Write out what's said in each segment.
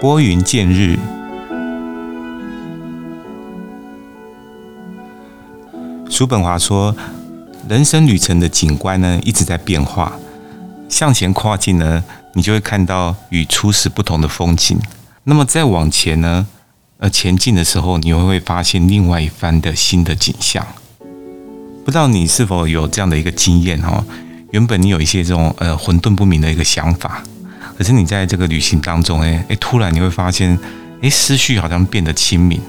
拨云见日。叔本华说，人生旅程的景观呢，一直在变化。向前跨进呢，你就会看到与初始不同的风景。那么再往前呢，呃，前进的时候，你会会发现另外一番的新的景象。不知道你是否有这样的一个经验哦？原本你有一些这种呃混沌不明的一个想法，可是你在这个旅行当中，哎哎，突然你会发现，哎，思绪好像变得清明。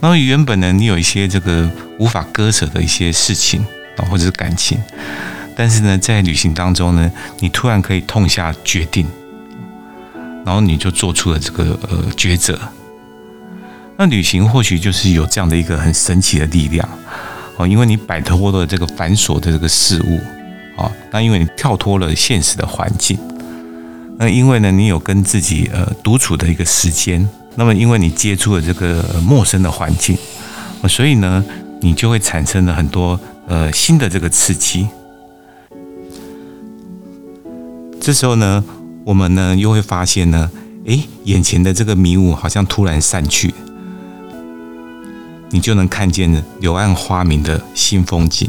然后原本呢，你有一些这个无法割舍的一些事情啊，或者是感情，但是呢，在旅行当中呢，你突然可以痛下决定，然后你就做出了这个呃抉择。那旅行或许就是有这样的一个很神奇的力量哦，因为你摆脱了这个繁琐的这个事物啊，那因为你跳脱了现实的环境，那因为呢，你有跟自己呃独处的一个时间。那么，因为你接触了这个陌生的环境，所以呢，你就会产生了很多呃新的这个刺激。这时候呢，我们呢又会发现呢，诶，眼前的这个迷雾好像突然散去，你就能看见柳暗花明的新风景。